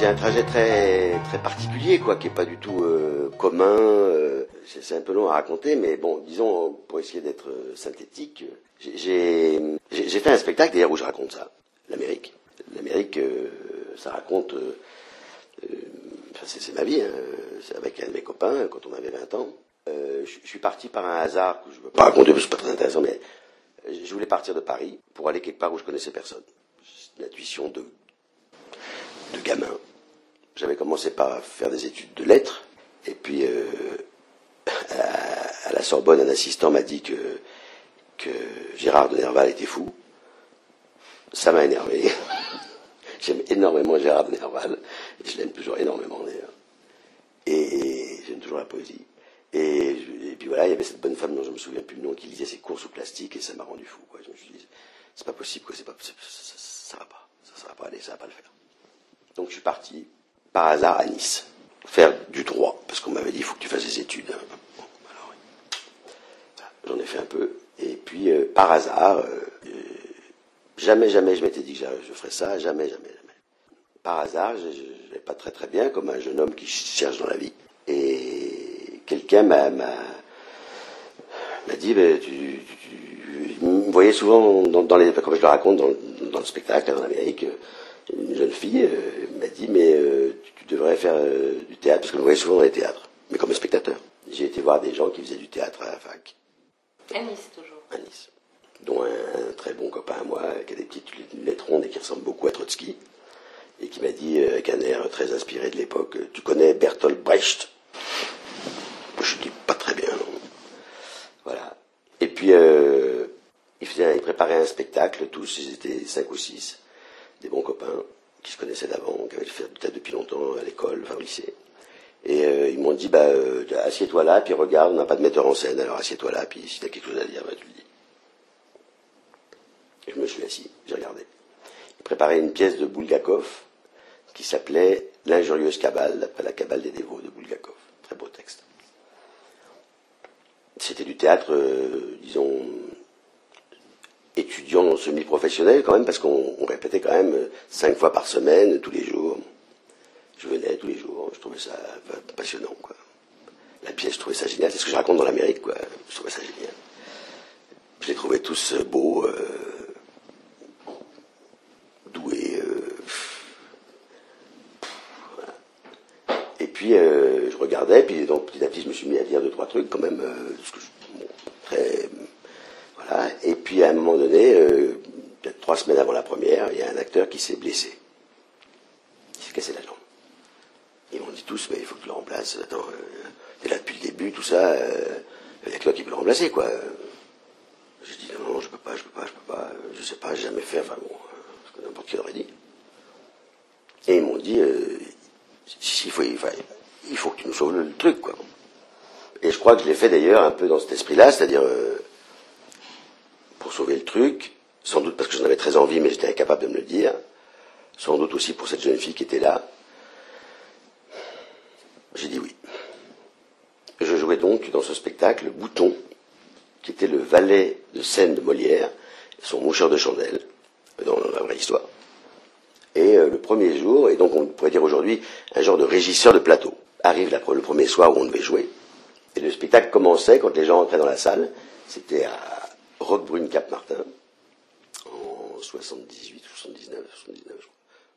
j'ai un trajet très très particulier, quoi, qui est pas du tout euh, commun. euh, c'est un peu long à raconter, mais bon, disons pour essayer d'être euh, synthétique, j'ai j'ai fait un spectacle d'ailleurs où je raconte ça, l'Amérique. L'Amérique, ça raconte. c'est ma vie, hein, avec un de mes copains quand on avait 20 ans. Je, suis parti par un hasard que je veux pas raconter parce que c'est pas très intéressant, mais je voulais partir de Paris pour aller quelque part où je connaissais personne. C'est une intuition de de gamin. J'avais commencé par faire des études de lettres, et puis euh, à, la Sorbonne, un assistant m'a dit que, que Gérard de Nerval était fou. Ça m'a énervé. J'aime énormément Gérard de Nerval, et je l'aime toujours énormément d'ailleurs. Et j'aime toujours la poésie. Et, puis voilà, il y avait cette bonne femme dont je me souviens plus le nom qui lisait ses cours sous plastique, et ça m'a rendu fou. Je me suis dit, c'est pas possible, quoi, ça, ça va pas, ça, ça va pas aller, ça va pas le faire. Donc je suis parti par hasard à Nice faire du droit parce qu'on m'avait dit il faut que tu fasses des études. J'en ai fait un peu et puis euh, par hasard, euh, jamais jamais je m'étais dit que je ferais ça, jamais jamais jamais. Par hasard, je n'allais pas très très bien comme un jeune homme qui ch- cherche dans la vie et quelqu'un m'a m'a dit ben, tu, tu- me voyait souvent dans, les comme je le raconte dans, dans le spectacle en Amérique euh, une jeune fille m'a dit mais faire euh, du théâtre parce que je voyais souvent dans les théâtres mais comme spectateur. J'ai été voir des gens qui faisaient du théâtre à la fac. À Nice, toujours. à Nice. Dont un, un très bon copain à moi qui a des petites lettres rondes et qui ressemble beaucoup à Trotsky et qui m'a dit euh, avec un air très inspiré de l'époque euh, tu connais Bertolt Brecht? Je dis pas très bien non voilà. Et puis, euh, ils, faisaient, ils préparaient un spectacle, tous, ils étaient cinq ou six, des bons copains, qui se connaissaient d'avant, qui avaient fait théâtre depuis longtemps à l'école, enfin au lycée. Et euh, ils m'ont dit, bah, euh, assieds-toi là, puis regarde, on n'a pas de metteur en scène, alors assieds-toi là, puis si tu as quelque chose à dire, bah, tu le dis. Et je me suis assis, j'ai regardé. Ils préparaient une pièce de Bulgakov qui s'appelait L'injurieuse cabale, d'après la cabale des dévots de Bulgakov. Très beau texte c'était du théâtre, euh, disons, étudiant semi-professionnel quand même, parce qu'on on répétait quand même euh, cinq fois par semaine, tous les jours. Je venais tous les jours, je trouvais ça euh, passionnant, quoi. La pièce, je trouvais ça génial, c'est ce que je raconte dans l'Amérique, quoi. Je trouvais ça génial. Je les trouvais tous euh, beaux, doués, Et puis je regardais, puis donc petit à petit je me suis mis à dire deux trois trucs quand même, ce que je- bon, très voilà. Et puis à un moment donné, euh, peut-être trois semaines avant la première, il y a un acteur qui s'est blessé, il s'est cassé la jambe. Ils m'ont dit tous, mais il faut que tu le remplaces. Attends, euh, t'es là depuis le début, tout ça. euh, Il y a que toi qui peux le remplacer, quoi. J'ai dit non, non, je peux pas, je peux pas, je peux pas. euh, Je sais pas, j'ai jamais fait. Enfin bon, euh, ce que n'importe qui aurait dit. Et ils m'ont dit, euh, si, il faut, il, faut, que tu nous sauves le, truc, quoi. Et je crois que je l'ai fait d'ailleurs un peu dans cet esprit-là, c'est-à-dire euh, pour sauver le truc, sans doute parce que j'en avais très envie, mais j'étais incapable de me le dire, sans doute aussi pour cette jeune fille qui était là. J'ai dit oui. Je jouais donc dans ce spectacle Bouton, qui était le valet de scène de Molière, son moucheur de chandelle, dans la vraie histoire. Et euh, le premier jour, et donc on pourrait dire aujourd'hui un genre de régisseur de plateau, arrive le premier soir où on devait jouer. Et le spectacle commençait quand les gens entraient dans la salle. C'était à Roquebrune-Cap-Martin, en 78, 79, 79, je crois.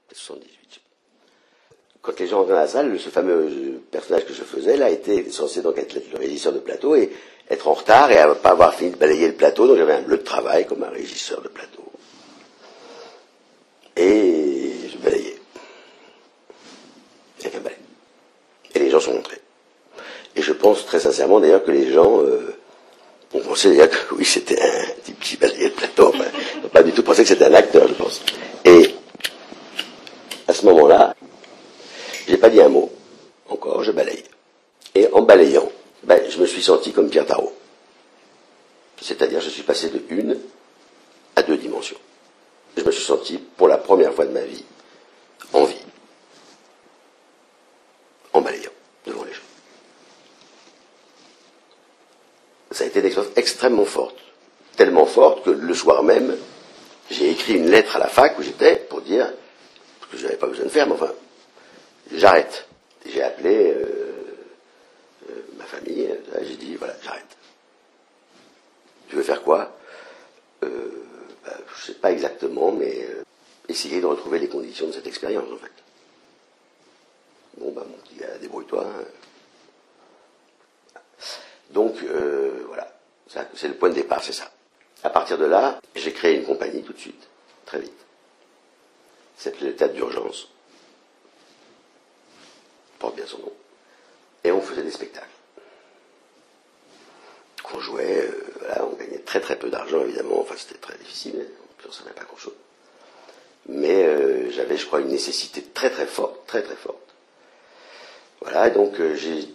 Peut-être 78. je sais pas. Quand les gens entraient dans la salle, ce fameux euh, personnage que je faisais, là, était censé donc être le régisseur de plateau et être en retard et à pas avoir fini de balayer le plateau. Donc j'avais un bleu de travail comme un régisseur de plateau. Et je balayais. Avec un balai. Et les gens sont rentrés. Et je pense très sincèrement d'ailleurs que les gens euh, d'ailleurs que oui, c'était un type qui balayait plateau. Ils n'ont pas du tout pensé que c'était un acteur, je pense. Et à ce moment-là, j'ai pas dit un mot. Encore, je balaye. Et en balayant, ben, je me suis senti comme Pierre Tarot. C'est-à-dire, je suis passé de une à deux dimensions. Je me suis senti, pour la première fois de ma vie, en vie. En balayant devant les gens. Ça a été une expérience extrêmement forte. Tellement forte que le soir même, j'ai écrit une lettre à la fac où j'étais pour dire, ce que je n'avais pas besoin de faire, mais enfin, j'arrête. J'ai appelé euh, euh, ma famille, j'ai dit, voilà, j'arrête. Tu veux faire quoi? Euh, bah, Je sais pas exactement, mais essayer de retrouver les conditions de cette expérience, en fait. Bon, bah, mon petit gars, débrouille-toi. hein. Donc, euh, voilà, c'est le point de départ, c'est ça. À partir de là, j'ai créé une compagnie tout de suite, très vite. S'appelait le théâtre d'urgence. Porte bien son nom. Et on faisait des spectacles. On jouait, euh, voilà, on gagnait très très peu d'argent évidemment, enfin c'était très difficile, on ne savait pas grand chose. Mais euh, j'avais, je crois, une nécessité très très forte, très très forte. Voilà, et donc j'ai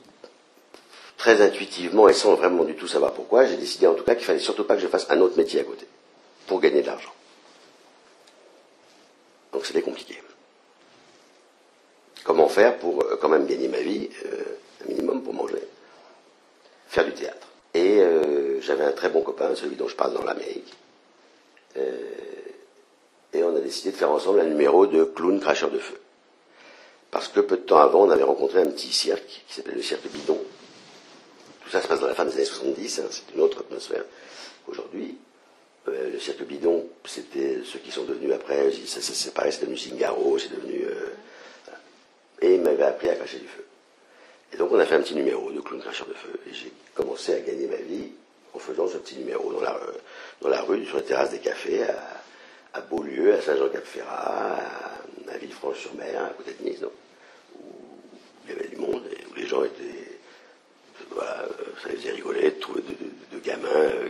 très intuitivement et sans vraiment du tout savoir pourquoi, j'ai décidé en tout cas qu'il fallait surtout pas que je fasse un autre métier à côté pour gagner de l'argent. Donc c'était compliqué. Comment faire pour euh, quand même gagner ma vie, euh, un minimum pour manger Faire du théâtre. Et euh, j'avais un très bon copain, celui dont je parle dans l'Amérique. Et on a décidé de faire ensemble un numéro de clown cracheur de feu. Parce que peu de temps avant, on avait rencontré un petit cirque qui s'appelle le cirque Bidon. Tout ça se passe dans la fin des années 70, hein, c'est une autre atmosphère qu'aujourd'hui. Euh, le cirque Bidon, c'était ceux qui sont devenus après, ça s'est séparé, c'est devenu Singaro, c'est devenu... euh, et il m'avait appris à cracher du feu. Et donc on a fait un petit numéro de clown cracheur de feu. Et j'ai commencé à gagner ma vie en faisant ce petit numéro dans la, euh, rue, sur les terrasses des cafés, à, Beaulieu, à Saint-Jean-Cap-Ferrat, à, à Villefranche-sur-Mer, à côté de Nice, non où il y avait du monde et où les gens étaient ça les faisait rigoler de trouver de, de, de gamins euh,